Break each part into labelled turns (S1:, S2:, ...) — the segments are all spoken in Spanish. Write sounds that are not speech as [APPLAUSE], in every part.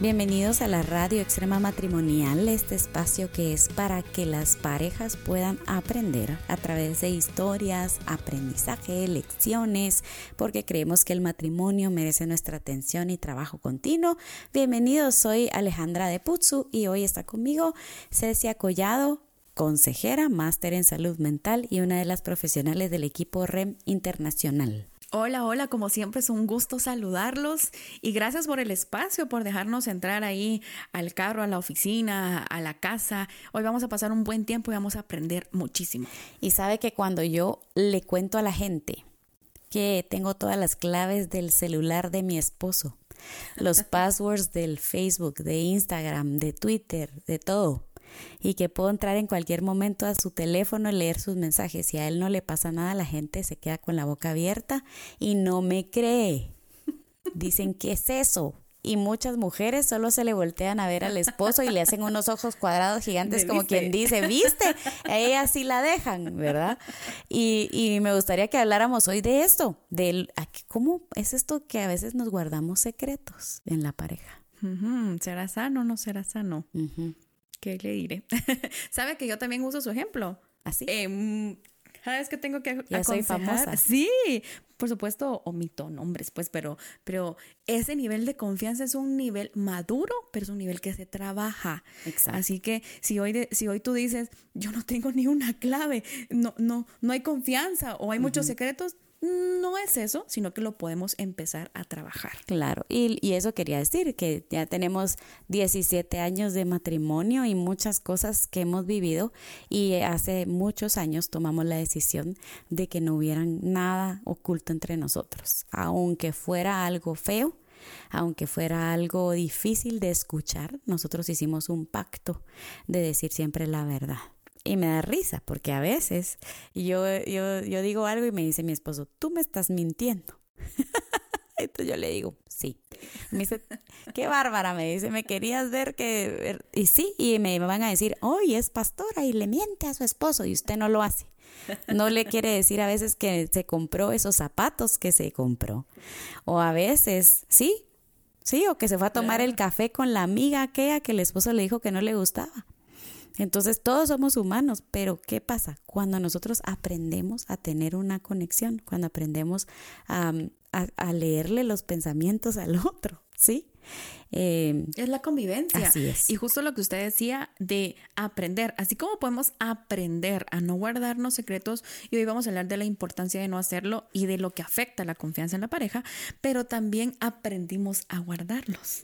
S1: Bienvenidos a la Radio Extrema Matrimonial, este espacio que es para que las parejas puedan aprender a través de historias, aprendizaje, lecciones, porque creemos que el matrimonio merece nuestra atención y trabajo continuo. Bienvenidos, soy Alejandra de Putzu y hoy está conmigo Cecia Collado, consejera, máster en salud mental y una de las profesionales del equipo REM Internacional.
S2: Hola, hola, como siempre es un gusto saludarlos y gracias por el espacio, por dejarnos entrar ahí al carro, a la oficina, a la casa. Hoy vamos a pasar un buen tiempo y vamos a aprender muchísimo.
S1: Y sabe que cuando yo le cuento a la gente que tengo todas las claves del celular de mi esposo, los [LAUGHS] passwords del Facebook, de Instagram, de Twitter, de todo, y que puedo entrar en cualquier momento a su teléfono y leer sus mensajes. y a él no le pasa nada, la gente se queda con la boca abierta y no me cree. Dicen, ¿qué es eso? Y muchas mujeres solo se le voltean a ver al esposo y le hacen unos ojos cuadrados gigantes como quien dice, viste, a ella sí la dejan, ¿verdad? Y, y me gustaría que habláramos hoy de esto, de cómo es esto que a veces nos guardamos secretos en la pareja.
S2: ¿Será sano o no será sano? ¿Qué le diré? [LAUGHS] Sabe que yo también uso su ejemplo.
S1: Así.
S2: Eh, cada vez que tengo que
S1: ya soy famosa.
S2: Sí, por supuesto, omito nombres, pues, pero, pero ese nivel de confianza es un nivel maduro, pero es un nivel que se trabaja.
S1: Exacto.
S2: Así que si hoy, si hoy tú dices, yo no tengo ni una clave, no, no, no hay confianza o hay muchos secretos, no es eso, sino que lo podemos empezar a trabajar.
S1: Claro, y, eso quería decir, que ya tenemos 17 años de matrimonio y muchas cosas que hemos vivido y hace muchos años tomamos la decisión de que no hubiera nada oculto entre nosotros, aunque fuera algo feo. Aunque fuera algo difícil de escuchar, nosotros hicimos un pacto de decir siempre la verdad. Y me da risa porque a veces yo, yo, yo digo algo y me dice mi esposo, tú me estás mintiendo. [LAUGHS] Entonces yo le digo, sí. Me dice, qué bárbara, me dice, me querías ver que... Y sí, y me van a decir, hoy es pastora y le miente a su esposo y usted no lo hace. No le quiere decir a veces que se compró esos zapatos que se compró. O a veces, sí, sí, o que se fue a tomar el café con la amiga aquella que el esposo le dijo que no le gustaba. Entonces todos somos humanos, pero ¿qué pasa? Cuando nosotros aprendemos a tener una conexión, cuando aprendemos a, leerle los pensamientos al otro, ¿sí?
S2: Eh, es la convivencia.
S1: Así es.
S2: Y justo lo que usted decía de aprender, así como podemos aprender a no guardarnos secretos, y hoy vamos a hablar de la importancia de no hacerlo y de lo que afecta la confianza en la pareja, pero también aprendimos a guardarlos.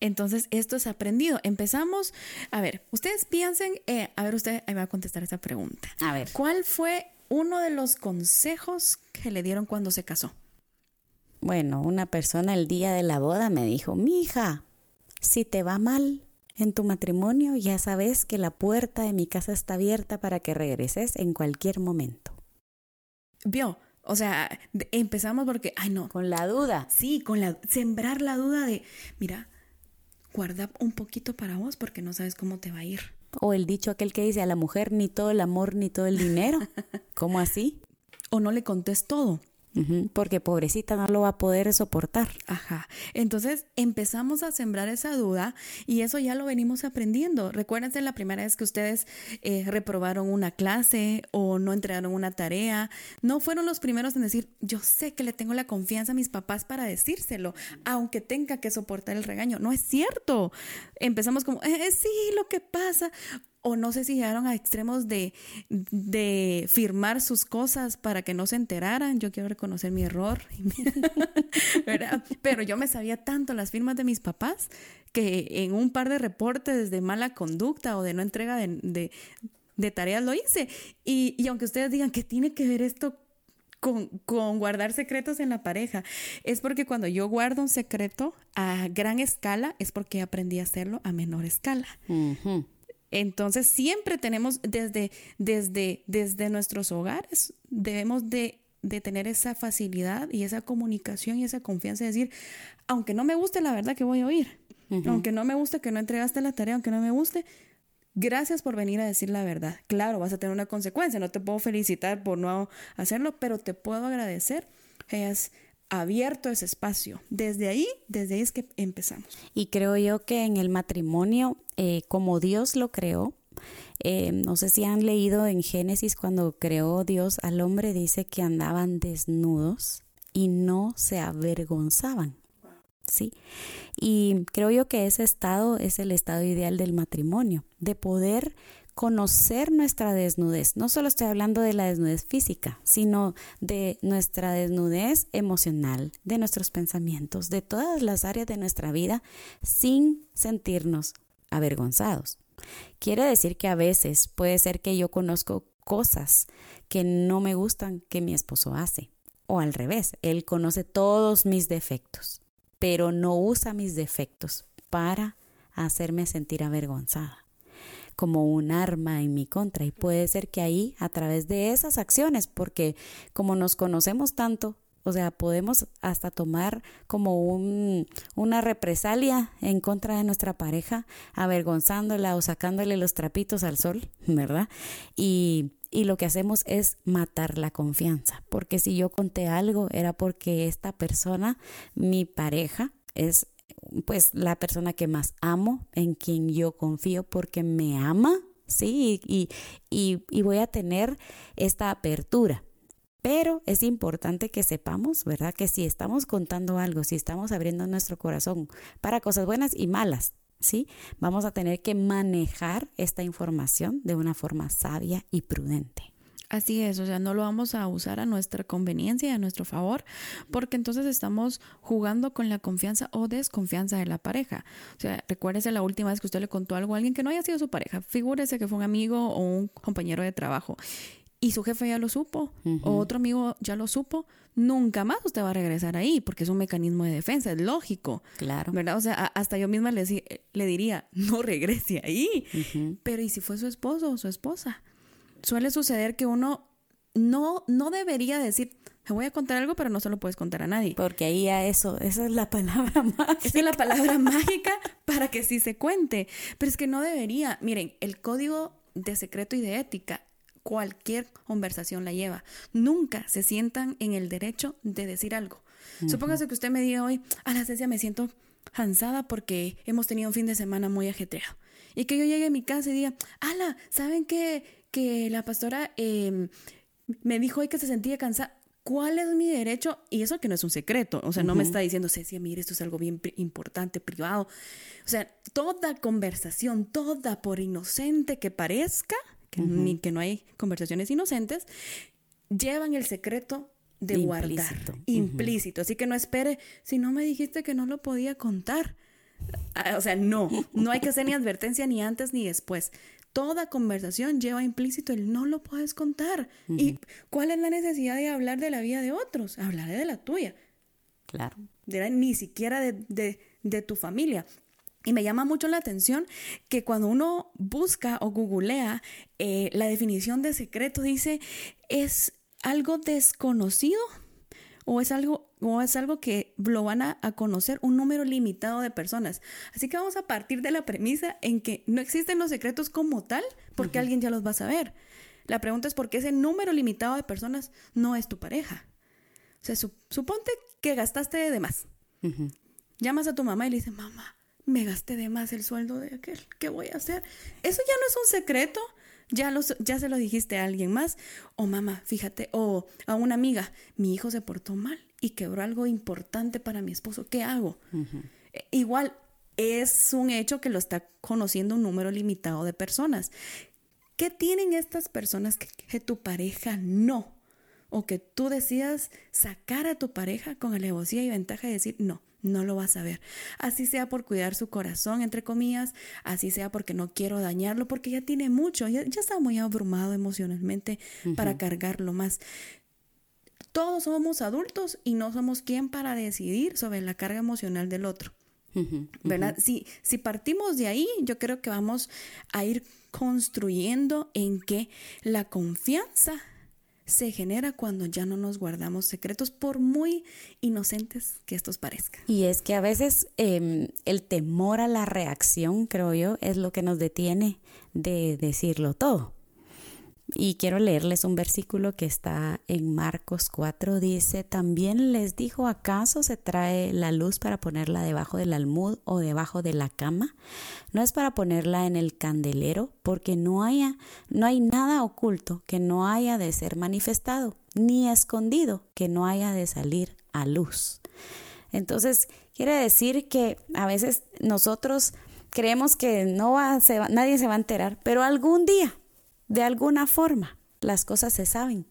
S2: Entonces, esto es aprendido. Empezamos, a ver, ustedes piensen, eh, a ver, usted me va a contestar esa pregunta.
S1: A ver.
S2: ¿Cuál fue uno de los consejos que le dieron cuando se casó?
S1: Bueno, una persona el día de la boda me dijo, mi hija, si te va mal en tu matrimonio, ya sabes que la puerta de mi casa está abierta para que regreses en cualquier momento.
S2: Vio, o sea, empezamos porque, ay no.
S1: Con la duda.
S2: Sí, con la, sembrar la duda de, mira, guarda un poquito para vos porque no sabes cómo te va a ir.
S1: O el dicho aquel que dice a la mujer ni todo el amor ni todo el dinero. [LAUGHS] ¿Cómo así?
S2: O no le contés todo
S1: porque pobrecita no lo va a poder soportar.
S2: Ajá. Entonces empezamos a sembrar esa duda y eso ya lo venimos aprendiendo. Recuérdense la primera vez que ustedes eh, reprobaron una clase o no entregaron una tarea. No fueron los primeros en decir, yo sé que le tengo la confianza a mis papás para decírselo, aunque tenga que soportar el regaño. No es cierto. Empezamos como, eh, sí, lo que pasa o no sé si llegaron a extremos de, de, firmar sus cosas para que no se enteraran. Yo quiero reconocer mi error. [LAUGHS] Pero yo me sabía tanto las firmas de mis papás que en un par de reportes de mala conducta o de no entrega de, de, tareas lo hice. Y, y, aunque ustedes digan que tiene que ver esto con, con, guardar secretos en la pareja, es porque cuando yo guardo un secreto a gran escala, es porque aprendí a hacerlo a menor escala. Entonces siempre tenemos desde, desde, desde nuestros hogares, debemos de de tener esa facilidad y esa comunicación y esa confianza de decir, aunque no me guste la verdad que voy a oír, aunque no me guste que no entregaste la tarea, aunque no me guste, gracias por venir a decir la verdad. Claro, vas a tener una consecuencia, no te puedo felicitar por no hacerlo, pero te puedo agradecer que hayas abierto ese espacio. Desde ahí, desde ahí es que empezamos.
S1: Y creo yo que en el matrimonio, eh, como Dios lo creó, eh, no sé si han leído en Génesis cuando creó Dios al hombre, dice que andaban desnudos y no se avergonzaban. ¿Sí? Y creo yo que ese estado es el estado ideal del matrimonio, de poder conocer nuestra desnudez. No solo estoy hablando de la desnudez física, sino de nuestra desnudez emocional, de nuestros pensamientos, de todas las áreas de nuestra vida sin sentirnos avergonzados. Quiere decir que a veces puede ser que yo conozco cosas que no me gustan que mi esposo hace. O al revés, él conoce todos mis defectos, pero no usa mis defectos para hacerme sentir avergonzada como un arma en mi contra. Y puede ser que ahí, a través de esas acciones, porque como nos conocemos tanto, o sea, podemos hasta tomar como un, una represalia en contra de nuestra pareja, avergonzándola o sacándole los trapitos al sol, [LAUGHS] ¿verdad? Y, y lo que hacemos es matar la confianza, porque si yo conté algo era porque esta persona, mi pareja, es pues la persona que más amo, en quien yo confío porque me ama, ¿sí? Y, y, y voy a tener esta apertura. Pero es importante que sepamos, ¿verdad? Que si estamos contando algo, si estamos abriendo nuestro corazón para cosas buenas y malas, ¿sí? Vamos a tener que manejar esta información de una forma sabia y prudente.
S2: Así es, o sea, no lo vamos a usar a nuestra conveniencia y a nuestro favor, porque entonces estamos jugando con la confianza o desconfianza de la pareja. O sea, recuérdese la última vez que usted le contó algo a alguien que no haya sido su pareja. Figúrese que fue un amigo o un compañero de trabajo y su jefe ya lo supo o otro amigo ya lo supo, nunca más usted va a regresar ahí porque es un mecanismo de defensa, es lógico.
S1: Claro.
S2: ¿Verdad? O sea, hasta yo misma le, le diría, no regrese ahí. Pero ¿y si fue su esposo o su esposa? Suele suceder que uno no, no debería decir, te voy a contar algo, pero no se lo puedes contar a nadie.
S1: Porque ahí a eso, esa es la palabra mágica. [LAUGHS]
S2: Esa es la palabra mágica para que sí se cuente. Pero es que no debería. Miren, el código de secreto y de ética cualquier conversación la lleva. Nunca se sientan en el derecho de decir algo. Supóngase que usted me diga hoy, a la Cecia me siento cansada porque hemos tenido un fin de semana muy ajetreado. Y que yo llegue a mi casa y diga, ala, ¿saben que, que la pastora em, me dijo hoy que se sentía cansada? ¿Cuál es mi derecho? Y eso que no es un secreto. O sea, no me está diciendo, Cecia, mire, esto es algo bien importante, privado. O sea, toda conversación, toda por inocente que parezca, que, ni que no hay conversaciones inocentes, llevan el secreto de guardar, implícito. Así que no espere, si no me dijiste que no lo podía contar. Ah, o sea, no, no hay que hacer ni advertencia ni antes ni después. Toda conversación lleva implícito el no lo puedes contar. ¿Y cuál es la necesidad de hablar de la vida de otros? Hablaré de la tuya.
S1: Claro.
S2: De ni siquiera de, de, de tu familia. Y me llama mucho la atención que cuando uno busca o googlea eh, la definición de secreto, dice, es algo desconocido o es algo, o es algo que lo van a, conocer un número limitado de personas. Así que vamos a partir de la premisa en que no existen los secretos como tal porque alguien ya los va a saber. La pregunta es por qué ese número limitado de personas no es tu pareja. O sea, suponte que gastaste de más. Llamas a tu mamá y le dices, mamá, me gasté de más el sueldo de aquel, ¿qué voy a hacer? Eso ya no es un secreto, ya, ya se lo dijiste a alguien más, o mamá, fíjate, o a una amiga, mi hijo se portó mal y quebró algo importante para mi esposo, ¿qué hago? E, igual es un hecho que lo está conociendo un número limitado de personas. ¿Qué tienen estas personas que tu pareja no? O que tú decidas sacar a tu pareja con alevosía y ventaja de decir, no, no lo vas a ver. Así sea por cuidar su corazón, entre comillas, así sea porque no quiero dañarlo, porque ya tiene mucho, ya, está muy abrumado emocionalmente para cargarlo más. Todos somos adultos y no somos quien para decidir sobre la carga emocional del otro. ¿Verdad? Si, si partimos de ahí, yo creo que vamos a ir construyendo en que la confianza se genera cuando ya no nos guardamos secretos, por muy inocentes que estos parezcan.
S1: Y es que a veces em, el temor a la reacción, creo yo, es lo que nos detiene de decirlo todo. Y quiero leerles un versículo que está en Marcos 4. Dice, también les dijo, ¿acaso se trae la luz para ponerla debajo del almud o debajo de la cama? No es para ponerla en el candelero, porque no, haya, no hay nada oculto que no haya de ser manifestado, ni escondido que no haya de salir a luz. Entonces, quiere decir que a veces nosotros creemos que no va, nadie se va a enterar, pero algún día de alguna forma las cosas se saben.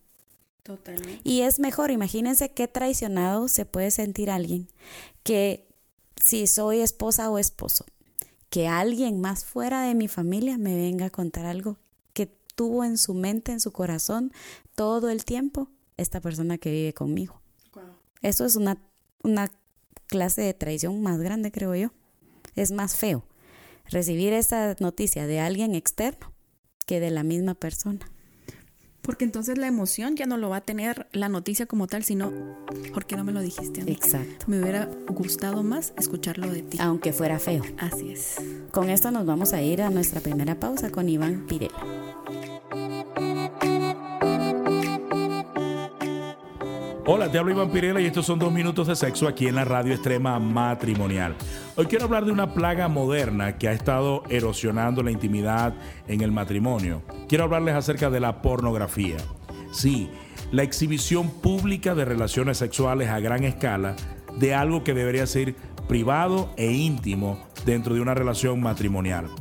S2: Totalmente.
S1: Y es mejor, imagínense qué traicionado se puede sentir alguien que si soy esposa o esposo, que alguien más fuera de mi familia me venga a contar algo tuvo en su mente, en su corazón, todo el tiempo esta persona que vive conmigo. Eso es una, una clase de traición más grande, creo yo. Es más feo recibir esa noticia de alguien externo que de la misma persona.
S2: Porque entonces la emoción ya no lo va a tener la noticia como tal, sino, ¿por qué no me lo dijiste?
S1: Exacto.
S2: Me hubiera gustado más escucharlo de ti.
S1: Aunque fuera feo.
S2: Así es.
S1: Con esto nos vamos a ir a nuestra primera pausa con Iván Pirela.
S3: Hola, te hablo Iván Pirela y estos son dos minutos de sexo aquí en la radio extrema matrimonial. Hoy quiero hablar de una plaga moderna que ha estado erosionando la intimidad en el matrimonio. Quiero hablarles acerca de la pornografía. Sí, la exhibición pública de relaciones sexuales a gran escala de algo que debería ser privado e íntimo dentro de una relación matrimonial.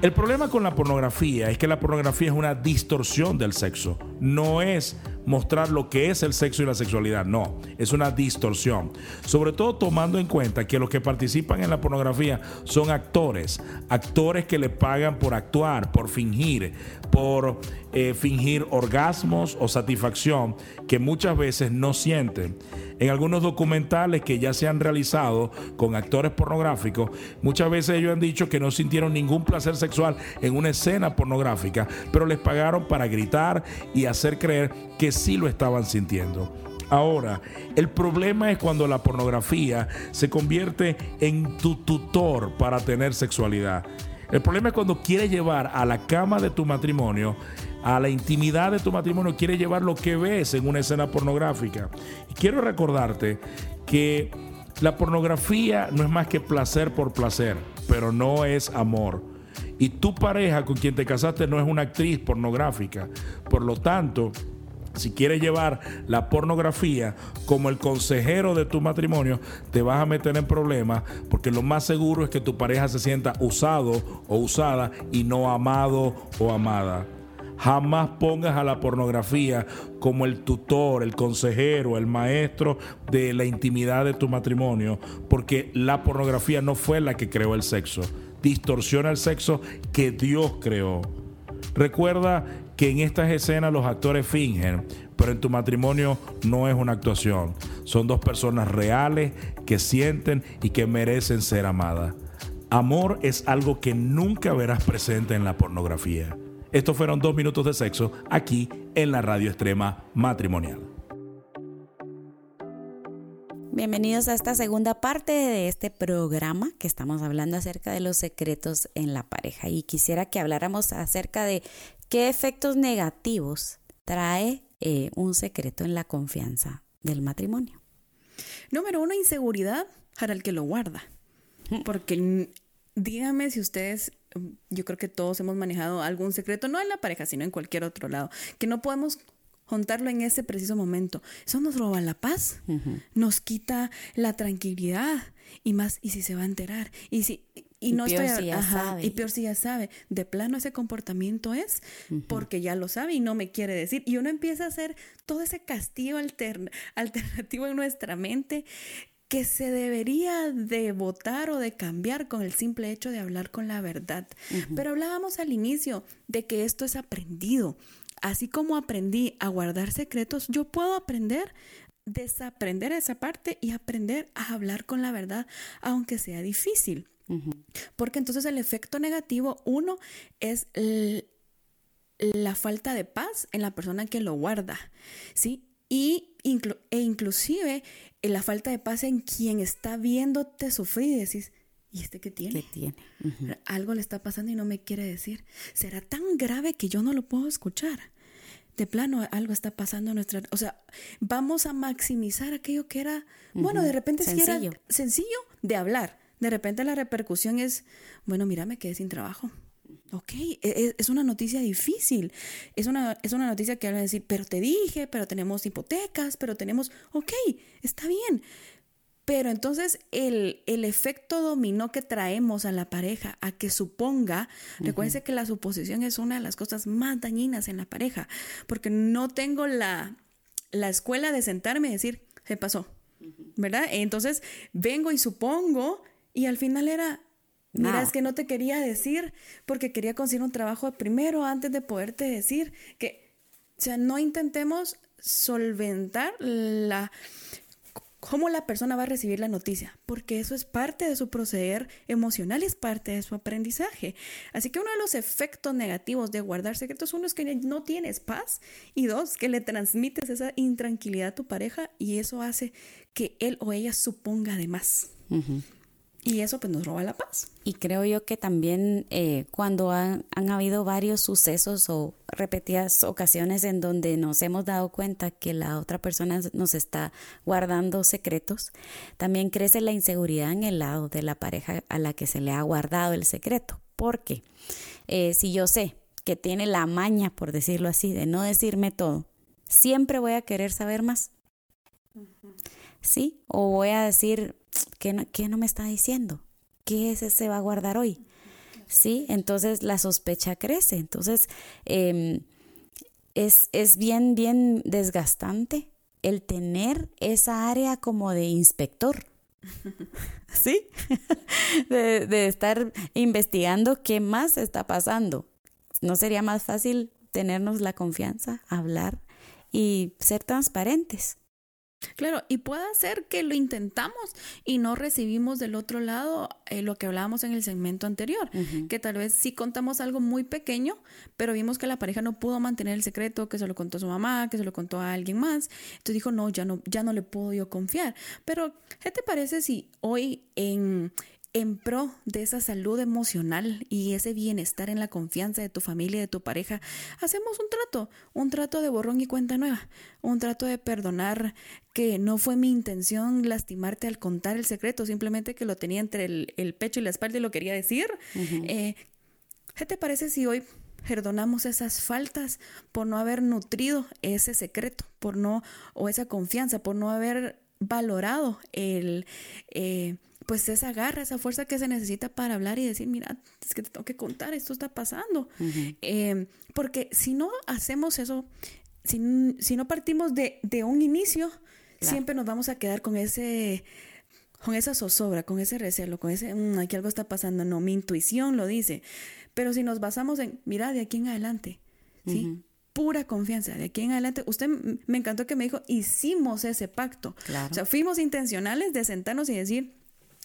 S3: El problema con la pornografía es que la pornografía es una distorsión del sexo. No es mostrar lo que es el sexo y la sexualidad, no, es una distorsión. Sobre todo tomando en cuenta que los que participan en la pornografía son actores, actores que le pagan por actuar, por fingir, por eh, fingir orgasmos o satisfacción que muchas veces no sienten en algunos documentales que ya se han realizado con actores pornográficos, muchas veces ellos han dicho que no sintieron ningún placer sexual en una escena pornográfica, pero les pagaron para gritar y hacer creer que sí lo estaban sintiendo. Ahora, el problema es cuando la pornografía se convierte en tu tutor para tener sexualidad. El problema es cuando quiere llevar a la cama de tu matrimonio a la intimidad de tu matrimonio, quiere llevar lo que ves en una escena pornográfica. Y quiero recordarte que la pornografía no es más que placer por placer, pero no es amor. Y tu pareja con quien te casaste no es una actriz pornográfica. Por lo tanto, si quieres llevar la pornografía como el consejero de tu matrimonio, te vas a meter en problemas porque lo más seguro es que tu pareja se sienta usado o usada y no amado o amada. Jamás pongas a la pornografía como el tutor, el consejero, el maestro de la intimidad de tu matrimonio, porque la pornografía no fue la que creó el sexo. Distorsiona el sexo que Dios creó. Recuerda que en estas escenas los actores fingen, pero en tu matrimonio no es una actuación. Son dos personas reales que sienten y que merecen ser amadas. Amor es algo que nunca verás presente en la pornografía. Estos fueron dos minutos de sexo aquí en la radio extrema matrimonial.
S1: Bienvenidos a esta segunda parte de este programa que estamos hablando acerca de los secretos en la pareja y quisiera que habláramos acerca de qué efectos negativos trae eh, un secreto en la confianza del matrimonio.
S2: Número uno, inseguridad para el que lo guarda. Porque dígame si ustedes yo creo que todos hemos manejado algún secreto, no en la pareja, sino en cualquier otro lado, que no podemos juntarlo en ese preciso momento. Eso nos roba la paz, nos quita la tranquilidad y más, y si se va a enterar, y si y, no
S1: peor si ya sabe.
S2: y peor si ya sabe, de plano ese comportamiento es porque ya lo sabe y no me quiere decir. Y uno empieza a hacer todo ese castigo alternativo en nuestra mente que se debería de votar o de cambiar con el simple hecho de hablar con la verdad. Pero hablábamos al inicio de que esto es aprendido. Así como aprendí a guardar secretos, yo puedo aprender desaprender esa parte y aprender a hablar con la verdad, aunque sea difícil. Porque entonces el efecto negativo, uno, es la falta de paz en la persona que lo guarda, ¿sí? Y e inclusive eh, la falta de paz en quien está viéndote sufrir y decís, ¿y este qué tiene?
S1: ¿Qué tiene?
S2: Algo le está pasando y no me quiere decir. ¿Será tan grave que yo no lo puedo escuchar? De plano, algo está pasando en nuestra... O sea, vamos a maximizar aquello que era, bueno, de repente sencillo. era sencillo de hablar. De repente la repercusión es, bueno, mira, me quedé sin trabajo. Ok, e, e, es una noticia difícil. Es una, es una noticia que van a decir, pero te dije, pero tenemos hipotecas, pero tenemos, ok, está bien. Pero entonces el, el efecto dominó que traemos a la pareja a que suponga, recuérdense que la suposición es una de las cosas más dañinas en la pareja, porque no tengo la, la escuela de sentarme y decir, se pasó, ¿verdad? Entonces vengo y supongo y al final era, Mira, es que no te quería decir porque quería conseguir un trabajo primero antes de poderte decir que, o sea, no intentemos solventar la cómo la persona va a recibir la noticia, porque eso es parte de su proceder emocional, es parte de su aprendizaje. Así que uno de los efectos negativos de guardar secretos, uno es que no tienes paz y dos, que le transmites esa intranquilidad a tu pareja y eso hace que él o ella suponga de más. Y eso pues nos roba la paz.
S1: Y creo yo que también eh, cuando han, habido varios sucesos o repetidas ocasiones en donde nos hemos dado cuenta que la otra persona nos está guardando secretos, también crece la inseguridad en el lado de la pareja a la que se le ha guardado el secreto. Porque eh, si yo sé que tiene la maña, por decirlo así, de no decirme todo, siempre voy a querer saber más. ¿Sí? O voy a decir, ¿qué no, no me está diciendo? ¿Qué ese se va a guardar hoy? ¿Sí? Entonces la sospecha crece. Entonces em, es, es bien, bien desgastante el tener esa área como de inspector. [LAUGHS] ¿Sí? [LAUGHS] de, de, estar investigando qué más está pasando. ¿No sería más fácil tenernos la confianza, hablar y ser transparentes?
S2: Claro, y puede ser que lo intentamos y no recibimos del otro lado eh, lo que hablábamos en el segmento anterior, que tal vez sí contamos algo muy pequeño, pero vimos que la pareja no pudo mantener el secreto, que se lo contó a su mamá, que se lo contó a alguien más. Entonces dijo, no, ya no, ya no le puedo yo confiar. Pero, ¿qué te parece si hoy en, en pro de esa salud emocional y ese bienestar en la confianza de tu familia y de tu pareja, hacemos un trato, un trato de borrón y cuenta nueva, un trato de perdonar que no fue mi intención lastimarte al contar el secreto, simplemente que lo tenía entre el, pecho y la espalda y lo quería decir. Eh, ¿Qué te parece si hoy perdonamos esas faltas por no haber nutrido ese secreto, por no, o esa confianza, por no haber valorado el... Eh, pues esa garra, esa fuerza que se necesita para hablar y decir, mira, es que te tengo que contar, esto está pasando. Em, porque si no hacemos eso, si, no partimos de, un inicio, siempre nos vamos a quedar con ese con esa zozobra, con ese recelo, con ese, mm, aquí algo está pasando, no, mi intuición lo dice. Pero si nos basamos en, mira, de aquí en adelante, ¿sí? Pura confianza, de aquí en adelante, usted me encantó que me dijo, hicimos ese pacto. O sea, fuimos intencionales de sentarnos y decir,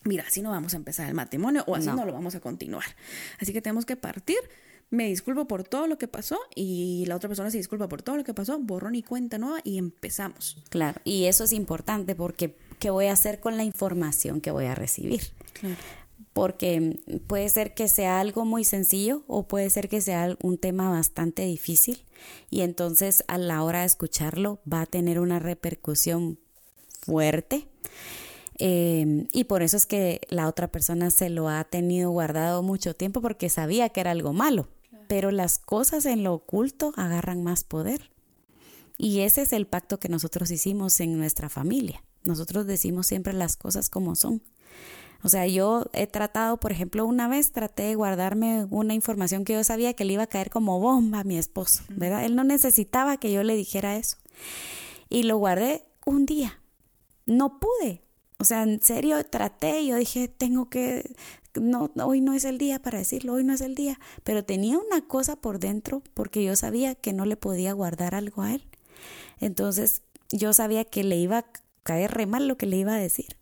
S2: mira, así no vamos a empezar el matrimonio o así no. lo vamos a continuar. Así que tenemos que partir. Me disculpo por todo lo que pasó y la otra persona se disculpa por todo lo que pasó, borrón y cuenta nueva y empezamos.
S1: Claro, y eso es importante porque ¿qué voy a hacer con la información que voy a recibir? Claro. Porque puede ser que sea algo muy sencillo o puede ser que sea un tema bastante difícil y entonces a la hora de escucharlo va a tener una repercusión fuerte Em, y por eso es que la otra persona se lo ha tenido guardado mucho tiempo porque sabía que era algo malo. Pero las cosas en lo oculto agarran más poder. Y ese es el pacto que nosotros hicimos en nuestra familia. Nosotros decimos siempre las cosas como son. O sea, yo he tratado, por ejemplo, una vez traté de guardarme una información que yo sabía que le iba a caer como bomba a mi esposo, ¿verdad? Él no necesitaba que yo le dijera eso. Y lo guardé un día. No pude, o sea, en serio traté, yo dije, tengo que, no, hoy no es el día para decirlo, hoy no es el día, pero tenía una cosa por dentro porque yo sabía que no le podía guardar algo a él. Entonces, yo sabía que le iba a caer re mal lo que le iba a decir,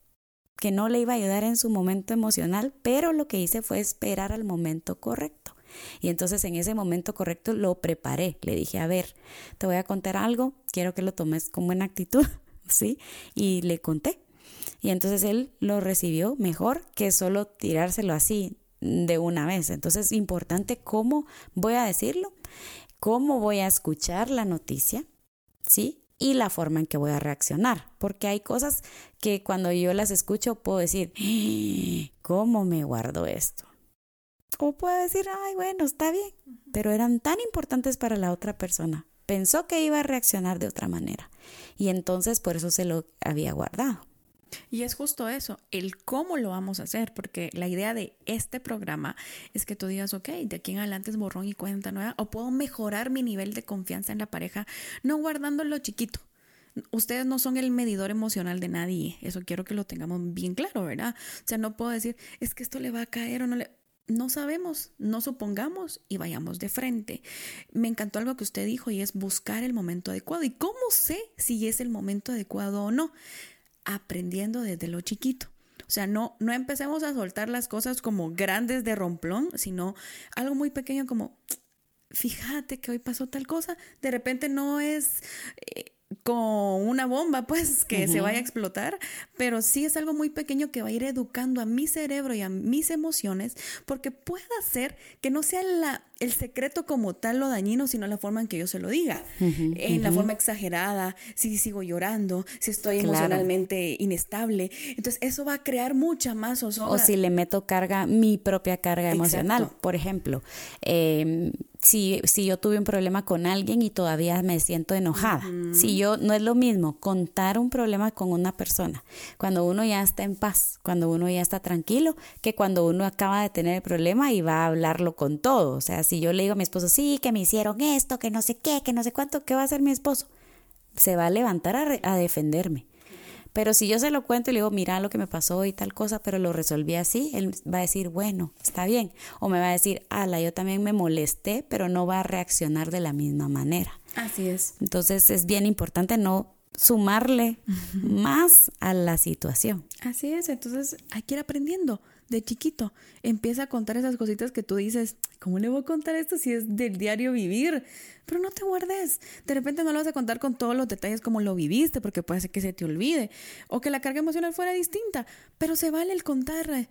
S1: que no le iba a ayudar en su momento emocional, pero lo que hice fue esperar al momento correcto. Y entonces en ese momento correcto lo preparé. Le dije, a ver, te voy a contar algo, quiero que lo tomes con buena actitud, [LAUGHS] ¿sí? Y le conté. Y entonces él lo recibió mejor que solo tirárselo así de una vez. Entonces es importante cómo voy a decirlo, cómo voy a escuchar la noticia, ¿sí? y la forma en que voy a reaccionar, porque hay cosas que cuando yo las escucho puedo decir, ¡Ah! ¿cómo me guardo esto? O puedo decir, ay, bueno, está bien, pero eran tan importantes para la otra persona. Pensó que iba a reaccionar de otra manera y entonces por eso se lo había guardado.
S2: Y es justo eso, el cómo lo vamos a hacer, porque la idea de este programa es que tú digas, ok, de aquí en adelante es borrón y cuenta nueva, o puedo mejorar mi nivel de confianza en la pareja, no guardándolo chiquito. Ustedes no son el medidor emocional de nadie, eso quiero que lo tengamos bien claro, ¿verdad? O sea, no puedo decir, es que esto le va a caer o no le... No sabemos, no supongamos y vayamos de frente. Me encantó algo que usted dijo y es buscar el momento adecuado. ¿Y cómo sé si es el momento adecuado o no? Aprendiendo desde lo chiquito. O sea, no, no empecemos a soltar las cosas como grandes de romplón, sino algo muy pequeño como, fíjate que hoy pasó tal cosa, de repente no es... Eh, con una bomba, [LAUGHS] pues, que se vaya a explotar, pero sí es algo muy pequeño que va a ir educando a mi cerebro y a mis emociones, porque puede ser que no sea la, el secreto como tal lo dañino, sino la forma en que yo se lo diga, en la forma exagerada, si sigo llorando, si estoy emocionalmente inestable. Entonces, eso va a crear mucha más zozobra.
S1: O si le meto carga, mi propia carga emocional. Por ejemplo, eh, si, si yo tuve un problema con alguien y todavía me siento enojada. Si yo, no es lo mismo contar un problema con una persona cuando uno ya está en paz, cuando uno ya está tranquilo, que cuando uno acaba de tener el problema y va a hablarlo con todo. O sea, si yo le digo a mi esposo, sí, que me hicieron esto, que no sé qué, que no sé cuánto, ¿qué va a hacer mi esposo? Se va a levantar a, a defenderme. Pero si yo se lo cuento y le digo, mira lo que me pasó y tal cosa, pero lo resolví así, él va a decir, bueno, está bien. O me va a decir, ala, yo también me molesté, pero no va a reaccionar de la misma manera.
S2: Así es.
S1: Entonces es bien importante no sumarle más a la situación.
S2: Así es, entonces hay que ir aprendiendo de chiquito. Empieza a contar esas cositas que tú dices, ¿cómo le voy a contar esto si es del diario vivir? Pero no te guardes. De repente no lo vas a contar con todos los detalles como lo viviste, porque puede ser que se te olvide o que la carga emocional fuera distinta, pero se vale el contar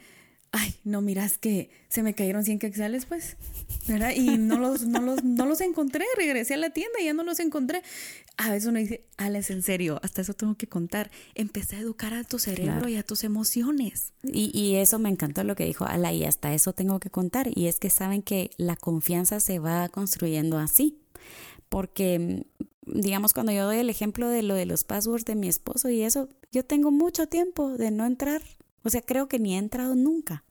S2: ay, no miras que se me cayeron 100 quetzales, pues, ¿verdad? Y no los, no los, no los encontré, regresé a la tienda y ya no los encontré. A veces uno dice, Alex, en serio, hasta eso tengo que contar. Empecé a educar a tu cerebro y a tus emociones.
S1: Y, y eso me encantó lo que dijo Ala, y hasta eso tengo que contar. Y es que saben que la confianza se va construyendo así. Porque, digamos, cuando yo doy el ejemplo de lo de los passwords de mi esposo y eso, yo tengo mucho tiempo de no entrar o sea, creo que ni he entrado nunca,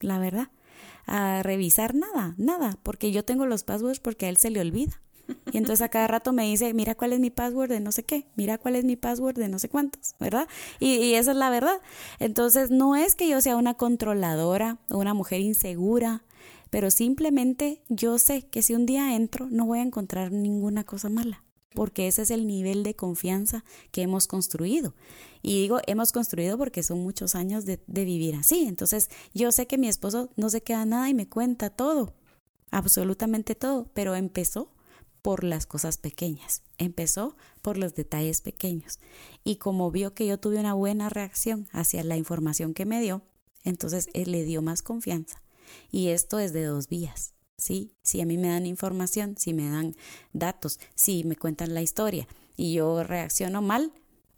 S1: la verdad, a revisar nada, nada, porque yo tengo los passwords porque a él se le olvida. Y entonces a cada rato me dice, mira cuál es mi password de no sé qué, mira cuál es mi password de no sé cuántos, ¿verdad? Y, y esa es la verdad. Entonces no es que yo sea una controladora o una mujer insegura, pero simplemente yo sé que si un día entro no voy a encontrar ninguna cosa mala porque ese es el nivel de confianza que hemos construido. Y digo, hemos construido porque son muchos años de, vivir así. Entonces, yo sé que mi esposo no se queda nada y me cuenta todo, absolutamente todo, pero empezó por las cosas pequeñas, empezó por los detalles pequeños. Y como vio que yo tuve una buena reacción hacia la información que me dio, entonces él le dio más confianza. Y esto es de dos vías. ¿Sí? Si a mí me dan información, si me dan datos, si me cuentan la historia y yo reacciono mal,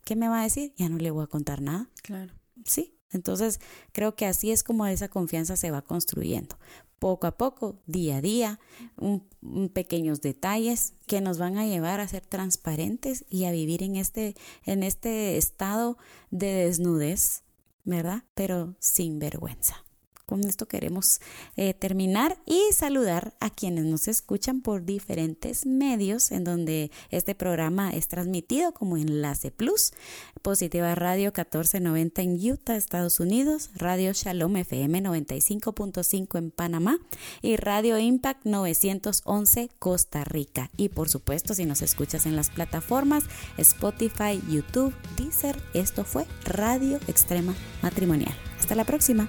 S1: ¿qué me va a decir? Ya no le voy a contar nada.
S2: Claro.
S1: Sí, entonces creo que así es como esa confianza se va construyendo. Poco a poco, día a día, pequeños detalles que nos van a llevar a ser transparentes y a vivir en este, en este estado de desnudez, ¿verdad? Pero sin vergüenza con esto queremos eh, terminar y saludar a quienes nos escuchan por diferentes medios en donde este programa es transmitido como Enlace Plus, Positiva Radio 1490 en Utah, Estados Unidos, Radio Shalom FM 95.5 en Panamá y Radio Impact 911 Costa Rica. Y por supuesto, si nos escuchas en las plataformas Spotify, YouTube, Deezer, esto fue Radio Extrema Matrimonial. Hasta la próxima.